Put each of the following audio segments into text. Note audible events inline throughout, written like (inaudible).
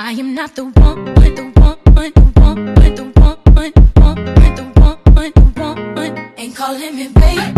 I am not the one, the one, the one, the one, the one, the one, the one. Ain't calling me baby,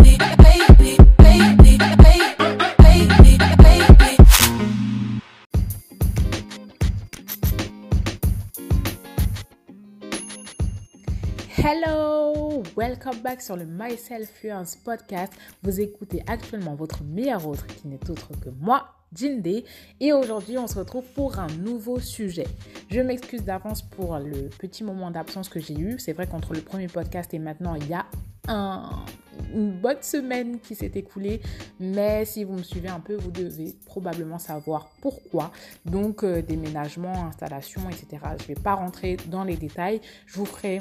welcome back sur le Myself Fluence podcast. Vous écoutez actuellement votre meilleur autre qui n'est autre que moi, Jinde, et aujourd'hui on se retrouve pour un nouveau sujet. Je m'excuse d'avance pour le petit moment d'absence que j'ai eu. C'est vrai qu'entre le premier podcast et maintenant il y a un, une bonne semaine qui s'est écoulée, mais si vous me suivez un peu, vous devez probablement savoir pourquoi. Donc euh, déménagement, installation, etc. Je ne vais pas rentrer dans les détails. Je vous ferai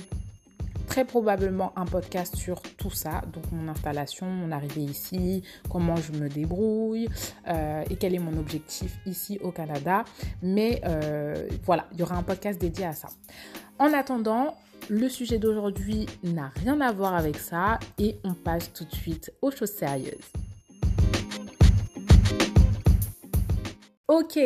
très probablement un podcast sur tout ça, donc mon installation, mon arrivée ici, comment je me débrouille euh, et quel est mon objectif ici au Canada. Mais euh, voilà, il y aura un podcast dédié à ça. En attendant, le sujet d'aujourd'hui n'a rien à voir avec ça et on passe tout de suite aux choses sérieuses. Ok,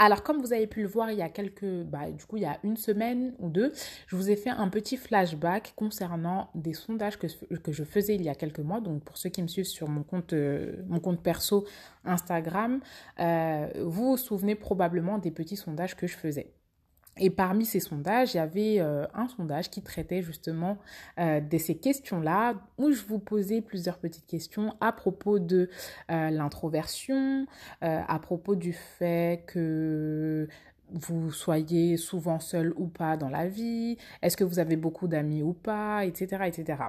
alors, comme vous avez pu le voir il y a quelques, bah, du coup, il y a une semaine ou deux, je vous ai fait un petit flashback concernant des sondages que, je faisais il y a quelques mois. Donc, pour ceux qui me suivent sur mon compte, euh, mon compte perso Instagram, euh, vous vous souvenez probablement des petits sondages que je faisais. Et parmi ces sondages, il y avait euh, un sondage qui traitait justement euh, de ces questions-là, où je vous posais plusieurs petites questions à propos de euh, l'introversion, à propos du fait que vous soyez souvent seul ou pas dans la vie, est-ce que vous avez beaucoup d'amis ou pas, etc., etc.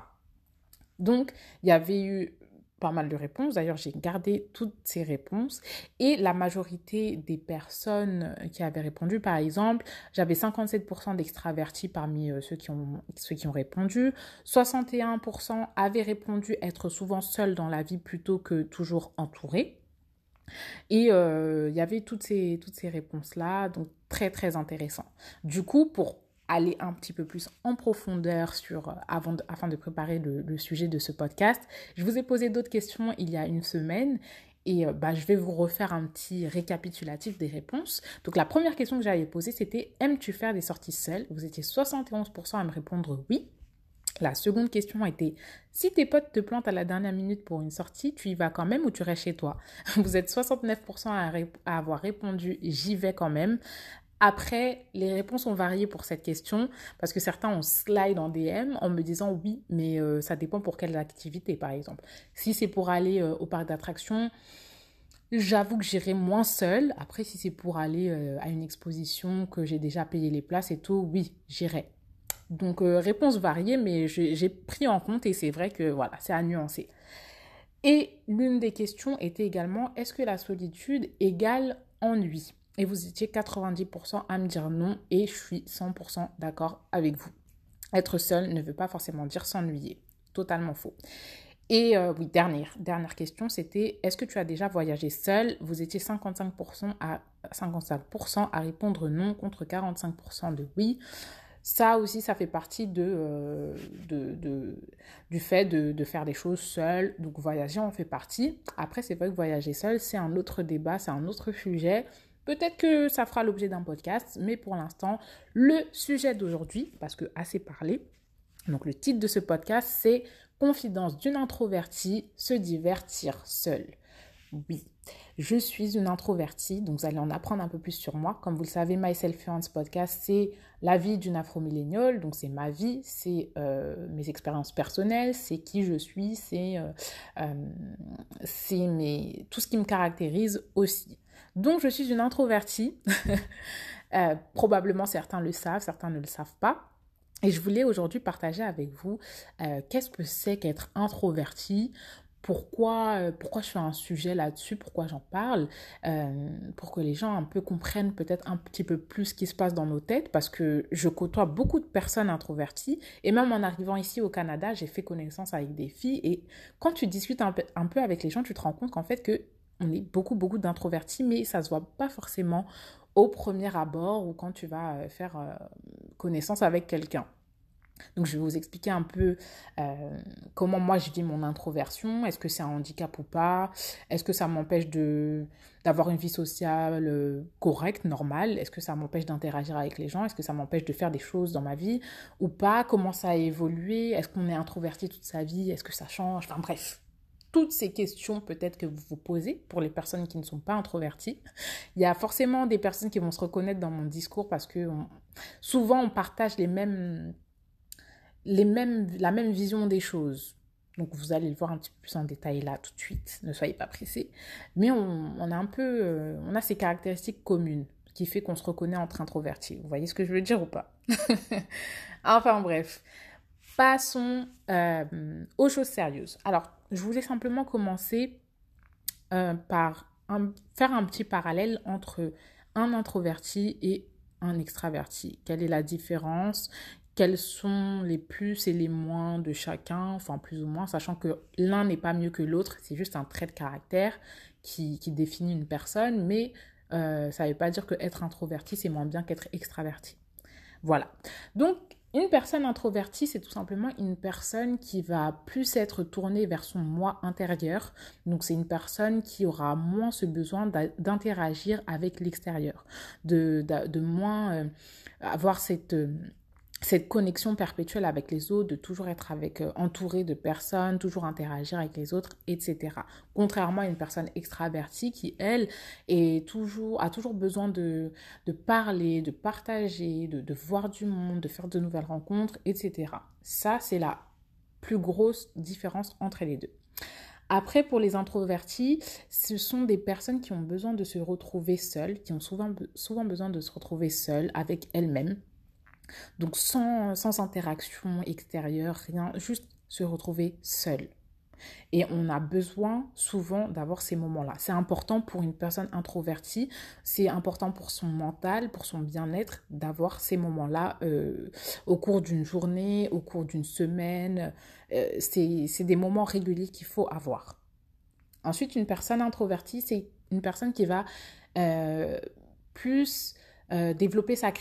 Donc, il y avait eu pas mal de réponses. D'ailleurs, j'ai gardé toutes ces réponses. Et la majorité des personnes qui avaient répondu, par exemple, j'avais 57% d'extravertis parmi euh, ceux qui, ont, ceux qui ont répondu. 61% avaient répondu être souvent seuls dans la vie plutôt que toujours entourés. Et euh, il y avait toutes ces, toutes ces réponses-là, donc très très intéressant. Du coup, pour aller un petit peu plus en profondeur sur, avant de, afin de préparer le, sujet de ce podcast. Je vous ai posé d'autres questions il y a une semaine et bah, je vais vous refaire un petit récapitulatif des réponses. Donc la première question que j'avais posée, c'était aimes-tu faire des sorties seules? Vous étiez 71% à me répondre oui. La seconde question était si tes potes te plantent à la dernière minute pour une sortie, tu y vas quand même ou tu restes chez toi? (laughs) Vous êtes 69% à, à avoir répondu j'y vais quand même. Après, les réponses ont varié pour cette question parce que certains ont slide en DM en me disant oui, mais euh, ça dépend pour quelle activité, par exemple. Si c'est pour aller euh, au parc d'attractions, j'avoue que j'irai moins seule. Après, si c'est pour aller euh, à une exposition que j'ai déjà payé les places et tout, oui, j'irai. Donc, réponse variée, mais j'ai pris en compte et c'est vrai que voilà, c'est à nuancer. Et l'une des questions était également est-ce que la solitude égale ennui? Et vous étiez 90% à me dire non et je suis 100% d'accord avec vous. Être seul ne veut pas forcément dire s'ennuyer. Totalement faux. Et euh, oui, dernière, dernière question, c'était est-ce que tu as déjà voyagé seul? Vous étiez 55% à, 55% à répondre non contre 45% de oui. Ça aussi, ça fait partie euh, de, de, du fait de, de, faire des choses seul. Donc voyager en fait partie. Après, c'est vrai que voyager seul, c'est un autre débat, c'est un autre sujet. Peut-être que ça fera l'objet d'un podcast, mais pour l'instant, le sujet d'aujourd'hui, parce que assez parlé, donc le titre de ce podcast, c'est Confidence d'une introvertie, se divertir seule. Oui, je suis une introvertie, donc vous allez en apprendre un peu plus sur moi. Comme vous le savez, Myself Fluence Podcast, c'est la vie d'une afro-milléniale, donc c'est ma vie, c'est euh, mes expériences personnelles, c'est qui je suis, c'est euh, euh, tout ce qui me caractérise aussi. Donc, je suis une introvertie. (laughs) probablement, certains le savent, certains ne le savent pas. Et je voulais aujourd'hui partager avec vous qu'est-ce que c'est qu'être introverti, pourquoi, euh, pourquoi je fais un sujet là-dessus, pourquoi j'en parle, euh, pour que les gens un peu comprennent peut-être un petit peu plus ce qui se passe dans nos têtes, parce que je côtoie beaucoup de personnes introverties, et même en arrivant ici au Canada, j'ai fait connaissance avec des filles, et quand tu discutes un peu, avec les gens, tu te rends compte qu'en fait que on est beaucoup, beaucoup d'introvertis, mais ça se voit pas forcément au premier abord ou quand tu vas faire connaissance avec quelqu'un. Donc, je vais vous expliquer un peu euh, comment moi je vis mon introversion. Est-ce que c'est un handicap ou pas? Est-ce que ça m'empêche de d'avoir une vie sociale euh, correcte, normale? Est-ce que ça m'empêche d'interagir avec les gens? Est-ce que ça m'empêche de faire des choses dans ma vie ou pas? Comment ça a évolué? Est-ce qu'on est introverti toute sa vie? Est-ce que ça change? Enfin bref, toutes ces questions peut-être que vous vous posez pour les personnes qui ne sont pas introverties. Il y a forcément des personnes qui vont se reconnaître dans mon discours parce que souvent on partage les mêmes les mêmes, la même vision des choses. Donc vous allez le voir un petit peu plus en détail là tout de suite, ne soyez pas pressés. Mais on, on a un peu, euh, on a ces caractéristiques communes qui fait qu'on se reconnaît entre introvertis. Vous voyez ce que je veux dire ou pas? (laughs) Enfin bref, passons euh, aux choses sérieuses. Alors, je voulais simplement commencer euh, par faire un petit parallèle entre un introverti et un extraverti. Quelle est la différence? Quels sont les plus et les moins de chacun, enfin plus ou moins, sachant que l'un n'est pas mieux que l'autre, c'est juste un trait de caractère qui, définit une personne, mais euh, ça ne veut pas dire que être introverti, c'est moins bien qu'être extraverti. Voilà. Donc, une personne introvertie, c'est tout simplement une personne qui va plus être tournée vers son moi intérieur. Donc c'est une personne qui aura moins ce besoin d'interagir avec l'extérieur, de, moins euh, avoir cette... Euh, cette connexion perpétuelle avec les autres, de toujours être avec, euh, entouré de personnes, toujours interagir avec les autres, etc. Contrairement à une personne extravertie qui, elle, est toujours, a toujours besoin de, de parler, de partager, de, de voir du monde, de faire de nouvelles rencontres, etc. Ça, c'est la plus grosse différence entre les deux. Après, pour les introvertis, ce sont des personnes qui ont besoin de se retrouver seules, qui ont souvent, souvent besoin de se retrouver seules avec elles-mêmes, donc sans, sans interaction extérieure, rien, juste se retrouver seul. Et on a besoin souvent d'avoir ces moments-là. C'est important pour une personne introvertie, c'est important pour son mental, pour son bien-être, d'avoir ces moments-là euh, au cours d'une journée, au cours d'une semaine. Euh, c'est des moments réguliers qu'il faut avoir. Ensuite, une personne introvertie, c'est une personne qui va euh, plus euh, développer sa,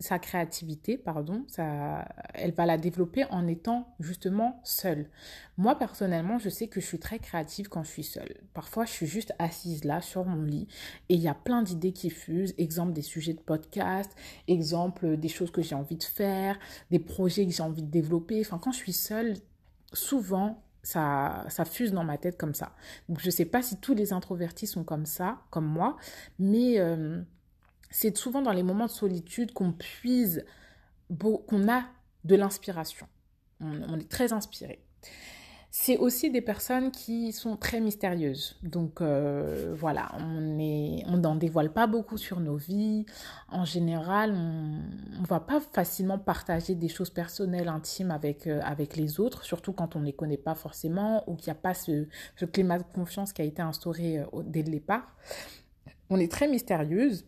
sa, créativité, pardon, ça, elle va la développer en étant justement seule. Moi, personnellement, je sais que je suis très créative quand je suis seule. Parfois, je suis juste assise là sur mon lit et il y a plein d'idées qui fusent. Exemple des sujets de podcast, exemple des choses que j'ai envie de faire, des projets que j'ai envie de développer. Enfin, quand je suis seule, souvent, ça, ça fuse dans ma tête comme ça. Donc, je ne sais pas si tous les introvertis sont comme ça, comme moi, mais... Euh, c'est souvent dans les moments de solitude qu'on puise, qu'on a de l'inspiration. On, est très inspiré. C'est aussi des personnes qui sont très mystérieuses. Donc euh, voilà, on n'en dévoile pas beaucoup sur nos vies. En général, on ne va pas facilement partager des choses personnelles, intimes avec, euh, avec les autres, surtout quand on ne les connaît pas forcément ou qu'il n'y a pas ce, ce, climat de confiance qui a été instauré euh, dès le départ. On est très mystérieuse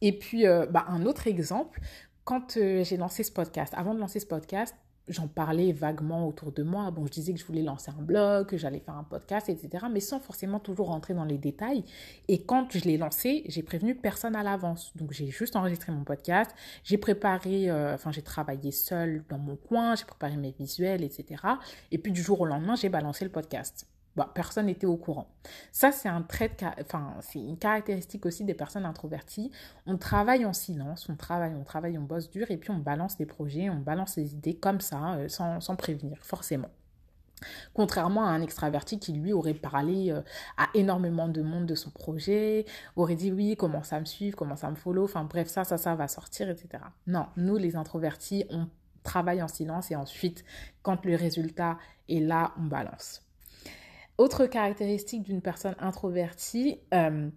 et puis, euh, bah, un autre exemple, quand euh, j'ai lancé ce podcast, avant de lancer ce podcast, j'en parlais vaguement autour de moi. Bon, je disais que je voulais lancer un blog, que j'allais faire un podcast, etc. Mais sans forcément toujours rentrer dans les détails. Et quand je l'ai lancé, j'ai prévenu personne à l'avance. Donc, j'ai juste enregistré mon podcast. J'ai préparé, euh, j'ai travaillé seul dans mon coin. J'ai préparé mes visuels, etc. Et puis, du jour au lendemain, j'ai balancé le podcast. Bah, personne n'était au courant. Ça, c'est un trait, une caractéristique aussi des personnes introverties. On travaille en silence, on travaille, on travaille, on bosse dur, et puis on balance des projets, on balance des idées comme ça, euh, sans, sans, prévenir, forcément. Contrairement à un extraverti qui, lui, aurait parlé euh, à énormément de monde de son projet, aurait dit oui, commence à me suivre, commence à me follow, enfin bref, ça, ça, ça va sortir, etc. Non, nous, les introvertis, on travaille en silence et ensuite, quand le résultat est là, on balance. Autre caractéristique d'une personne introvertie, euh,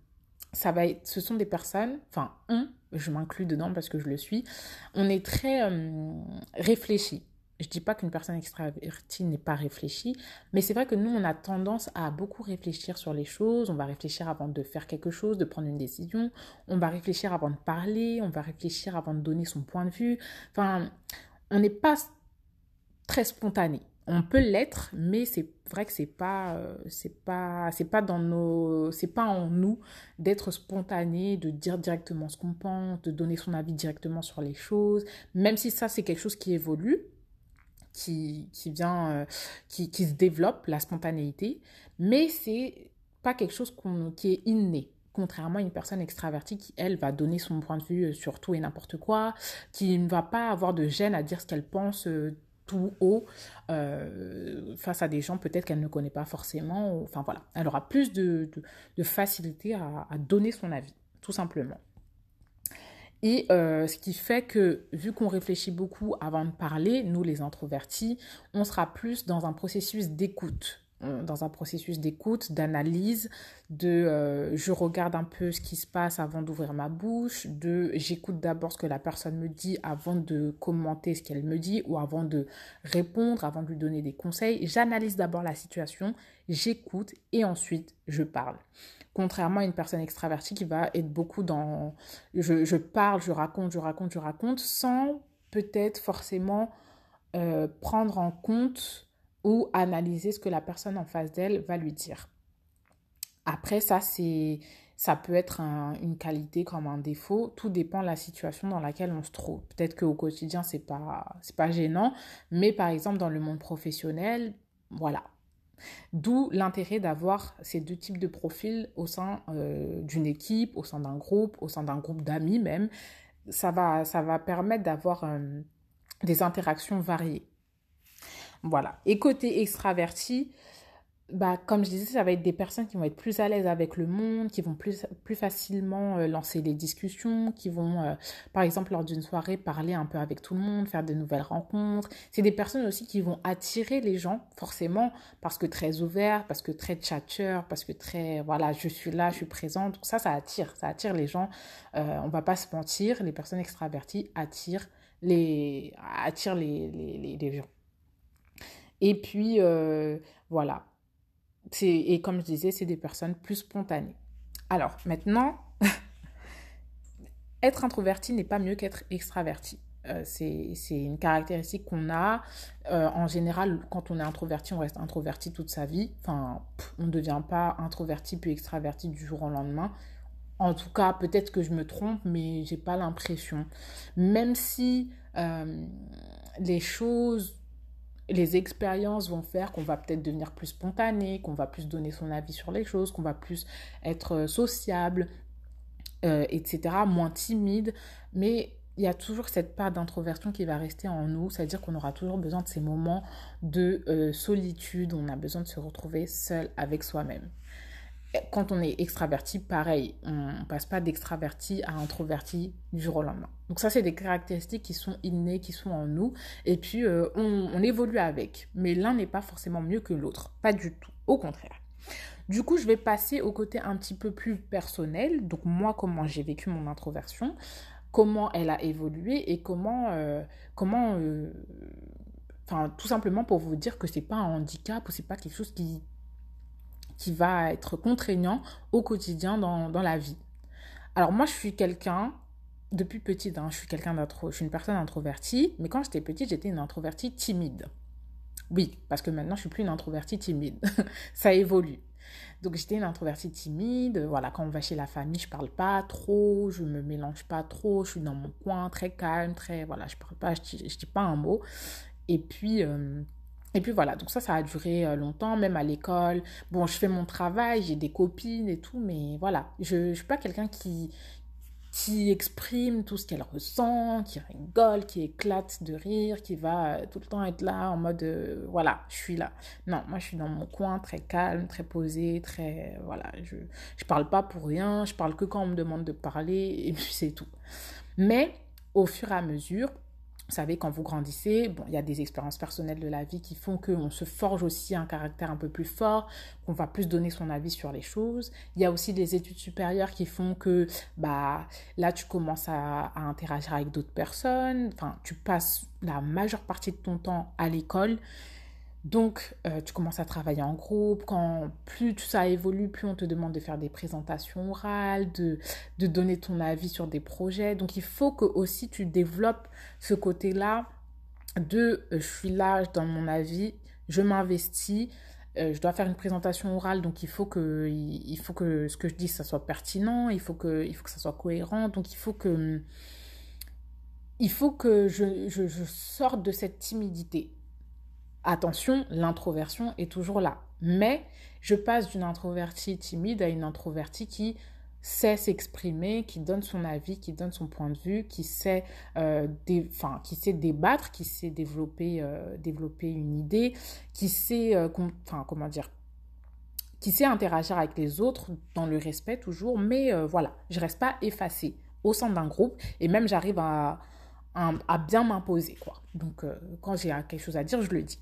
ça va être, ce sont des personnes, enfin on, je m'inclus dedans parce que je le suis, on est très euh, réfléchi. Je dis pas qu'une personne extravertie n'est pas réfléchie, mais c'est vrai que nous, on a tendance à beaucoup réfléchir sur les choses. On va réfléchir avant de faire quelque chose, de prendre une décision. On va réfléchir avant de parler. On va réfléchir avant de donner son point de vue. Enfin, on n'est pas très spontané on peut l'être, mais c'est vrai que c'est pas, euh, c'est pas, c'est pas dans nos, c'est pas en nous d'être spontané, de dire directement ce qu'on pense, de donner son avis directement sur les choses. Même si ça c'est quelque chose qui évolue, qui, qui vient, euh, qui, qui se développe, la spontanéité, mais c'est pas quelque chose qui est inné. Contrairement à une personne extravertie qui, elle, va donner son point de vue sur tout et n'importe quoi, qui ne va pas avoir de gêne à dire ce qu'elle pense euh, tout haut euh, face à des gens peut-être qu'elle ne connaît pas forcément. Enfin voilà, elle aura plus de, facilité à, à, donner son avis, tout simplement. Et euh, ce qui fait que, vu qu'on réfléchit beaucoup avant de parler, nous les introvertis, on sera plus dans un processus d'écoute dans un processus d'écoute, d'analyse, de euh, je regarde un peu ce qui se passe avant d'ouvrir ma bouche, de j'écoute d'abord ce que la personne me dit avant de commenter ce qu'elle me dit ou avant de répondre, avant de lui donner des conseils. J'analyse d'abord la situation, j'écoute et ensuite je parle. Contrairement à une personne extravertie qui va être beaucoup dans je, je parle, je raconte, je raconte, je raconte sans peut-être forcément euh, prendre en compte ou analyser ce que la personne en face d'elle va lui dire. Après, ça, c'est, ça peut être un, une qualité comme un défaut. Tout dépend de la situation dans laquelle on se trouve. Peut-être qu'au quotidien, c'est pas, pas gênant, mais par exemple, dans le monde professionnel, voilà. D'où l'intérêt d'avoir ces deux types de profils au sein euh, d'une équipe, au sein d'un groupe, au sein d'un groupe d'amis même. Ça va, ça va permettre d'avoir euh, des interactions variées. Voilà. Et côté extraverti, bah, comme je disais, ça va être des personnes qui vont être plus à l'aise avec le monde, qui vont plus, plus facilement euh, lancer les discussions, qui vont, euh, par exemple, lors d'une soirée, parler un peu avec tout le monde, faire de nouvelles rencontres. C'est des personnes aussi qui vont attirer les gens, forcément, parce que très ouverts, parce que très chatcheurs, parce que très, voilà, je suis là, je suis présente. Donc ça, ça attire, ça attire les gens. Euh, on va pas se mentir, les personnes extraverties attirent les, attirent les, les, les gens. Et puis, euh, voilà. Et comme je disais, c'est des personnes plus spontanées. Alors, maintenant, (laughs) être introverti n'est pas mieux qu'être extraverti. Euh, c'est une caractéristique qu'on a. Euh, en général, quand on est introverti, on reste introverti toute sa vie. Enfin, on ne devient pas introverti puis extraverti du jour au lendemain. En tout cas, peut-être que je me trompe, mais j'ai pas l'impression. Même si les choses les expériences vont faire qu'on va peut-être devenir plus spontané, qu'on va plus donner son avis sur les choses, qu'on va plus être sociable, euh, etc., moins timide. Mais il y a toujours cette part d'introversion qui va rester en nous, c'est-à-dire qu'on aura toujours besoin de ces moments de euh, solitude, on a besoin de se retrouver seul avec soi-même quand on est extraverti, pareil, on passe pas d'extraverti à introverti du jour au lendemain. Donc ça, c'est des caractéristiques qui sont innées, qui sont en nous, et puis euh, on, on, évolue avec. Mais l'un n'est pas forcément mieux que l'autre, pas du tout, au contraire. Du coup, je vais passer au côté un petit peu plus personnel, donc moi, comment j'ai vécu mon introversion, comment elle a évolué et comment... Euh, comment euh, Enfin, tout simplement pour vous dire que c'est pas un handicap ou c'est pas quelque chose qui qui va être contraignant au quotidien dans, dans la vie. Alors moi, je suis quelqu'un, depuis petite, hein, je suis quelqu'un d'intro, je suis une personne introvertie, mais quand j'étais petite, j'étais une introvertie timide. Oui, parce que maintenant, je suis plus une introvertie timide. (laughs) Ça évolue. Donc j'étais une introvertie timide, voilà, quand on va chez la famille, je parle pas trop, je me mélange pas trop, je suis dans mon coin, très calme, très, voilà, je parle pas, je je dis pas un mot. Et puis, euh, et puis voilà, donc ça, ça a duré euh, longtemps, même à l'école. Bon, je fais mon travail, j'ai des copines et tout, mais voilà, je ne suis pas quelqu'un qui, qui exprime tout ce qu'elle ressent, qui rigole, qui éclate de rire, qui va euh, tout le temps être là en mode euh, voilà, je suis là. Non, moi je suis dans mon coin très calme, très posé, très voilà, je je parle pas pour rien, je parle que quand on me demande de parler et puis c'est tout. Mais au fur et à mesure, vous savez, quand vous grandissez, bon, il y a des expériences personnelles de la vie qui font qu'on se forge aussi un caractère un peu plus fort, qu'on va plus donner son avis sur les choses. Il y a aussi des études supérieures qui font que, bah, là, tu commences à, à interagir avec d'autres personnes. Enfin, tu passes la majeure partie de ton temps à l'école. Donc, euh, tu commences à travailler en groupe. Quand plus ça évolue, plus on te demande de faire des présentations orales, de, donner ton avis sur des projets. Donc, il faut que aussi tu développes ce côté-là de euh, je suis là, dans mon avis, je m'investis, euh, je dois faire une présentation orale, donc il faut que, ce que je dis, ça soit pertinent, il faut que, il ça soit cohérent. Donc, il faut que, il faut que je sorte de cette timidité attention, l'introversion est toujours là. Mais je passe d'une introvertie timide à une introvertie qui sait s'exprimer, qui donne son avis, qui donne son point de vue, qui sait, euh, débattre, qui sait développer, euh, développer une idée, qui sait, euh, comment dire, qui sait interagir avec les autres dans le respect toujours, mais voilà, je reste pas effacée au sein d'un groupe et même j'arrive à, à, bien m'imposer, quoi. Donc, euh, quand j'ai quelque chose à dire, je le dis.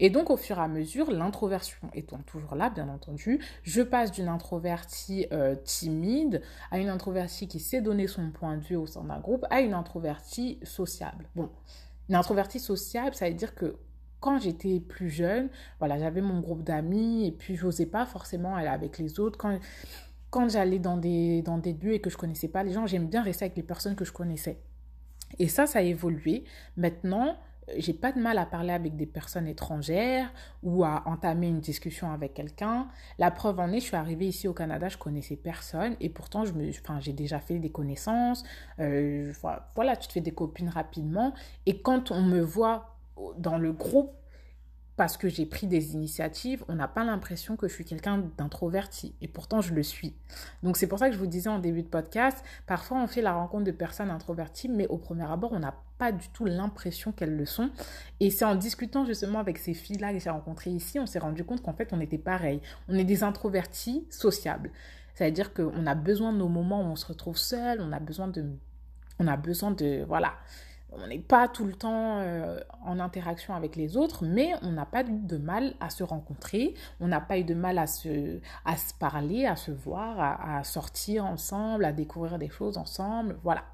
Et donc, au fur et à mesure, l'introversion étant toujours là, bien entendu, je passe d'une introvertie euh, timide à une introvertie qui sait donner son point de vue au sein d'un groupe à une introvertie sociable. Bon, une introvertie sociable, ça veut dire que quand j'étais plus jeune, voilà, j'avais mon groupe d'amis et puis j'osais pas forcément aller avec les autres. Quand, quand j'allais dans des, dans des lieux et que je connaissais pas les gens, j'aime bien rester avec les personnes que je connaissais. Et ça, ça a évolué. Maintenant, j'ai pas de mal à parler avec des personnes étrangères ou à entamer une discussion avec quelqu'un. La preuve en est, je suis arrivée ici au Canada, je connaissais personne et pourtant je me, j'ai déjà fait des connaissances. Euh, voilà, tu te fais des copines rapidement. Et quand on me voit dans le groupe, parce que j'ai pris des initiatives, on n'a pas l'impression que je suis quelqu'un d'introverti. Et pourtant, je le suis. Donc, c'est pour ça que je vous disais en début de podcast, parfois on fait la rencontre de personnes introverties, mais au premier abord, on n'a pas du tout l'impression qu'elles le sont. Et c'est en discutant justement avec ces filles-là que j'ai rencontrées ici, on s'est rendu compte qu'en fait, on était pareil. On est des introvertis sociables. C'est-à-dire qu'on a besoin de nos moments où on se retrouve seul, on a besoin de... On a besoin de... Voilà on n'est pas tout le temps euh, en interaction avec les autres, mais on n'a pas eu de mal à se rencontrer, on n'a pas eu de mal à se, parler, à se voir, à, sortir ensemble, à découvrir des choses ensemble, voilà.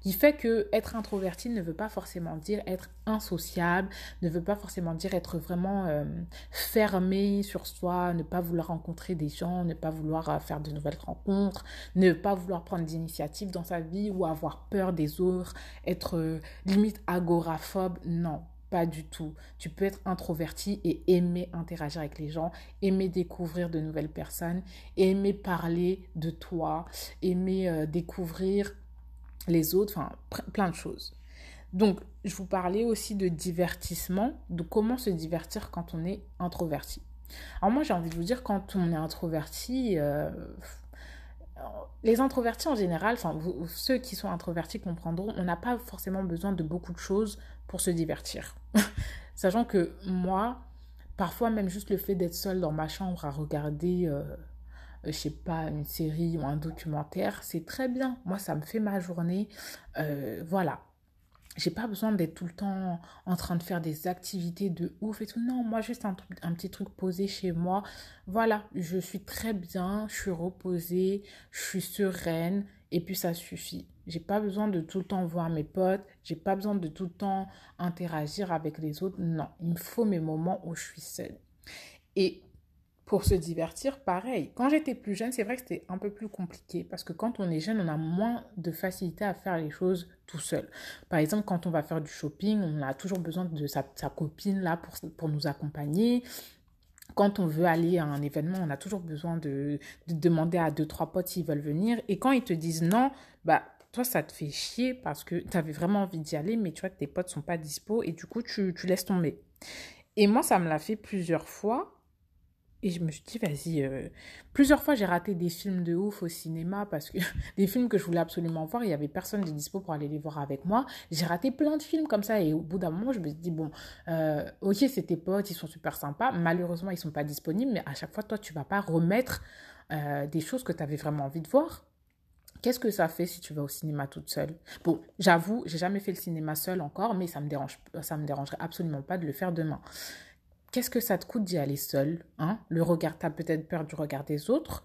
Qui fait que être introverti ne veut pas forcément dire être insociable, ne veut pas forcément dire être vraiment euh, fermé sur soi, ne pas vouloir rencontrer des gens, ne pas vouloir euh, faire de nouvelles rencontres, ne pas vouloir prendre d'initiatives dans sa vie ou avoir peur des autres, être euh, limite agoraphobe. Non, pas du tout. Tu peux être introverti et aimer interagir avec les gens, aimer découvrir de nouvelles personnes, aimer parler de toi, aimer découvrir les autres, enfin plein de choses. Donc, je vous parlais aussi de divertissement, de comment se divertir quand on est introverti. Alors moi, j'ai envie de vous dire, quand on est introverti, euh, les introvertis en général, enfin ceux qui sont introvertis comprendront, on n'a pas forcément besoin de beaucoup de choses pour se divertir. (laughs) Sachant que moi, parfois même juste le fait d'être seule dans ma chambre à regarder, euh, je sais pas, une série ou un documentaire, c'est très bien. Moi, ça me fait ma journée. Euh, voilà. J'ai pas besoin d'être tout le temps en train de faire des activités de ouf et tout. Non, moi, juste un, un petit truc posé chez moi. Voilà, je suis très bien, je suis reposée, je suis sereine et puis ça suffit. J'ai pas besoin de tout le temps voir mes potes, j'ai pas besoin de tout le temps interagir avec les autres. Non, il me faut mes moments où je suis seule. Et pour se divertir, pareil. Quand j'étais plus jeune, c'est vrai que c'était un peu plus compliqué parce que quand on est jeune, on a moins de facilité à faire les choses tout seul. Par exemple, quand on va faire du shopping, on a toujours besoin de sa, copine là pour, nous accompagner. Quand on veut aller à un événement, on a toujours besoin de, de demander à deux, trois potes s'ils veulent venir. Et quand ils te disent non, bah, toi, ça te fait chier parce que tu avais vraiment envie d'y aller, mais tu vois que tes potes sont pas dispo et du coup, tu, tu laisses tomber. Et moi, ça me l'a fait plusieurs fois. Et je me suis dit, vas-y, euh... plusieurs fois j'ai raté des films de ouf au cinéma parce que (laughs) des films que je voulais absolument voir, il y avait personne de dispo pour aller les voir avec moi. J'ai raté plein de films comme ça et au bout d'un moment, je me suis dit, bon, euh, ok, c'est tes potes, ils sont super sympas. Malheureusement, ils sont pas disponibles, mais à chaque fois, toi, tu vas pas remettre euh, des choses que tu avais vraiment envie de voir. Qu'est-ce que ça fait si tu vas au cinéma toute seule? Bon, j'avoue, j'ai jamais fait le cinéma seule encore, mais ça me dérange, me dérangerait absolument pas de le faire demain qu'est-ce que ça te coûte d'y aller seul hein? Le regard, t'as peut-être peur du regard des autres,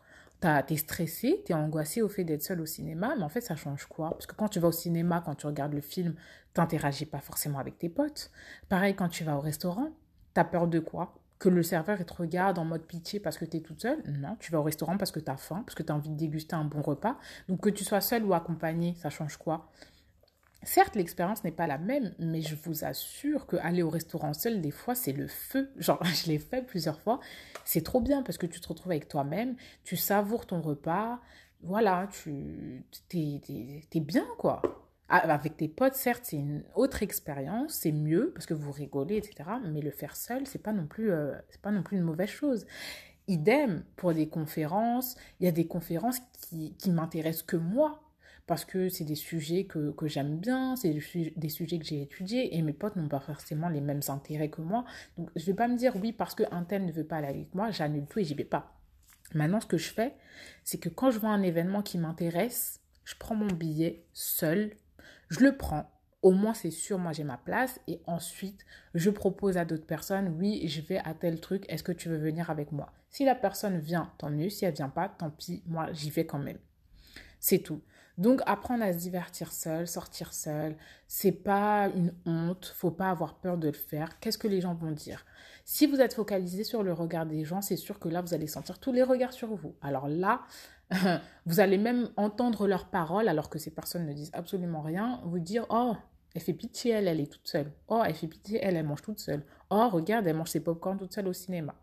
t'es stressé, t'es angoissé au fait d'être seul au cinéma, mais en fait, ça change quoi? Parce que quand tu vas au cinéma, quand tu regardes le film, t'interagis pas forcément avec tes potes. Pareil, quand tu vas au restaurant, t'as peur de quoi? Que le serveur te regarde en mode pitié parce que tu es toute seule? Non, tu vas au restaurant parce que tu as faim, parce que tu as envie de déguster un bon repas. Donc que tu sois seule ou accompagnée, ça change quoi? Certes, l'expérience n'est pas la même, mais je vous assure que aller au restaurant seul, des fois, c'est le feu. (laughs) Genre, je l'ai fait plusieurs fois. C'est trop bien parce que tu te retrouves avec toi-même, tu savoures ton repas. Voilà, tu t'es, bien, quoi. Ah, Avec tes potes, certes, c'est une autre expérience, c'est mieux parce que vous rigolez, etc. Mais le faire seul, c'est pas non plus, euh, c'est pas non plus une mauvaise chose. Idem pour des conférences. Il y a des conférences qui, qui m'intéressent que moi parce que c'est des sujets que, que j'aime bien, c'est des, su- des sujets que j'ai étudiés et mes potes n'ont pas forcément les mêmes intérêts que moi. Donc je vais pas me dire oui parce qu'un tel ne veut pas aller avec moi, j'annule tout et j'y vais pas. Maintenant, ce que je fais, c'est que quand je vois un événement qui m'intéresse, je prends mon billet seul, je le prends. Au moins, c'est sûr, moi j'ai ma place. Et ensuite, je propose à d'autres personnes, oui, je vais à tel truc, est-ce que tu veux venir avec moi? Si la personne vient, tant mieux. Si elle vient pas, tant pis, moi j'y vais quand même. C'est tout. Donc apprendre à se divertir seul, sortir seul, c'est pas une honte, faut pas avoir peur de le faire. Qu'est-ce que les gens vont dire? Si vous êtes focalisé sur le regard des gens, c'est sûr que là vous allez sentir tous les regards sur vous. Alors là, (laughs) vous allez même entendre leurs paroles alors que ces personnes ne disent absolument rien, vous dire "Oh, elle fait pitié, elle, elle est toute seule. Oh, elle fait pitié, elle, elle mange toute seule. Oh, regarde, elle mange ses popcorns toute seule au cinéma."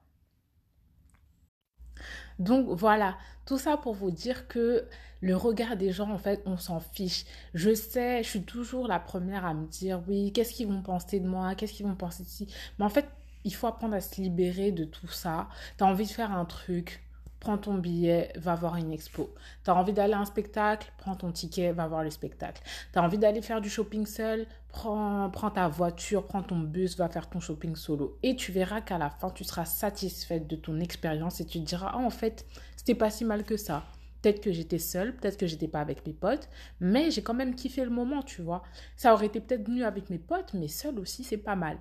Donc voilà, tout ça pour vous dire que le regard des gens, en fait, on s'en fiche. Je sais, je suis toujours la première à me dire, oui, qu'est-ce qu'ils vont penser de moi, qu'est-ce qu'ils vont penser de ci. Mais en fait, il faut apprendre à se libérer de tout ça. T'as envie de faire un truc, prends ton billet, va voir une expo. T'as envie d'aller à un spectacle, prends ton ticket, va voir le spectacle. T'as envie d'aller faire du shopping seul, prends, prends ta voiture, prends ton bus, va faire ton shopping solo. Et tu verras qu'à la fin, tu seras satisfaite de ton expérience et tu te diras, ah, en fait, c'était pas si mal que ça. Peut-être que j'étais seule, peut-être que j'étais pas avec mes potes, mais j'ai quand même kiffé le moment, tu vois. Ça aurait été peut-être mieux avec mes potes, mais seule aussi, c'est pas mal.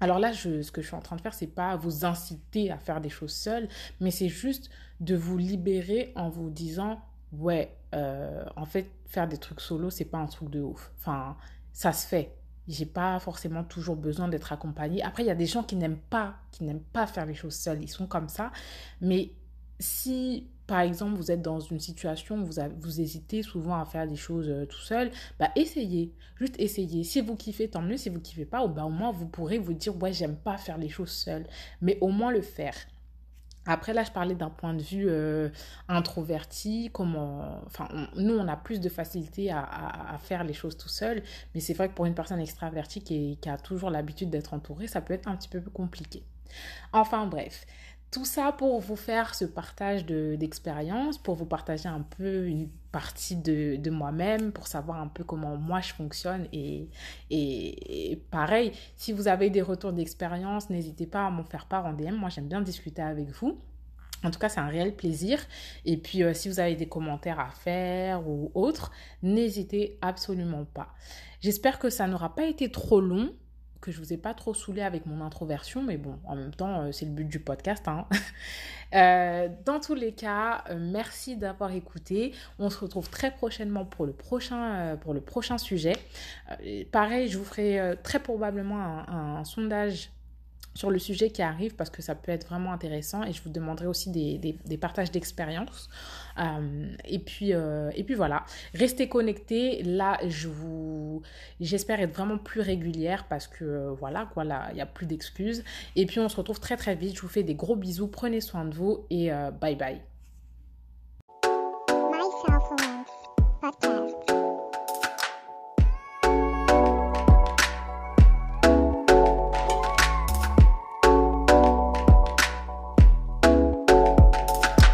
Alors là, ce que je suis en train de faire, c'est pas vous inciter à faire des choses seules, mais c'est juste de vous libérer en vous disant, ouais, euh, en fait, faire des trucs solo, c'est pas un truc de ouf. Enfin, ça se fait. J'ai pas forcément toujours besoin d'être accompagnée. Après, il y a des gens qui n'aiment pas, qui n'aiment pas faire les choses seuls. Ils sont comme ça. Mais si, par exemple, vous êtes dans une situation où vous, hésitez souvent à faire des choses euh, tout seul, bah essayez. Juste essayez. Si vous kiffez, tant mieux. Si vous kiffez pas, oh, bah, au moins vous pourrez vous dire, ouais, j'aime pas faire les choses seul. Mais au moins le faire. Après, là, je parlais d'un point de vue euh, introverti, comment, enfin, nous, on a plus de facilité à, faire les choses tout seul, mais c'est vrai que pour une personne extravertie qui a toujours l'habitude d'être entourée, ça peut être un petit peu plus compliqué. Enfin bref, tout ça pour vous faire ce partage de, d'expérience, pour vous partager un peu une partie de, moi-même, pour savoir un peu comment moi je fonctionne. Et, pareil, si vous avez des retours d'expérience, n'hésitez pas à m'en faire part en DM. Moi j'aime bien discuter avec vous. En tout cas, c'est un réel plaisir. Et puis, euh, si vous avez des commentaires à faire ou autres, n'hésitez absolument pas. J'espère que ça n'aura pas été trop long, que je vous ai pas trop saoulé avec mon introversion, mais bon, en même temps, euh, c'est le but du podcast. Hein. (laughs) Euh, dans tous les cas, euh, merci d'avoir écouté. On se retrouve très prochainement pour le prochain, pour le prochain sujet. Pareil, je vous ferai très probablement un sondage sur le sujet qui arrive parce que ça peut être vraiment intéressant et je vous demanderai aussi des, partages d'expérience. Euh, et, puis, euh, et puis voilà, restez connectés. Là, je vous, j'espère être vraiment plus régulière parce que euh, voilà, quoi, là, il n'y a plus d'excuses. Et puis on se retrouve très très vite. Je vous fais des gros bisous, prenez soin de vous et bye bye.